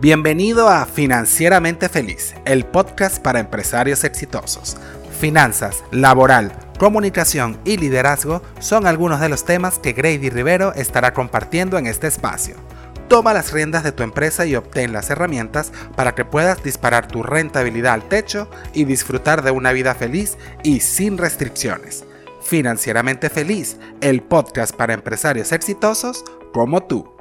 Bienvenido a Financieramente Feliz, el podcast para empresarios exitosos. Finanzas, laboral, comunicación y liderazgo son algunos de los temas que Grady Rivero estará compartiendo en este espacio. Toma las riendas de tu empresa y obtén las herramientas para que puedas disparar tu rentabilidad al techo y disfrutar de una vida feliz y sin restricciones. Financieramente Feliz, el podcast para empresarios exitosos como tú.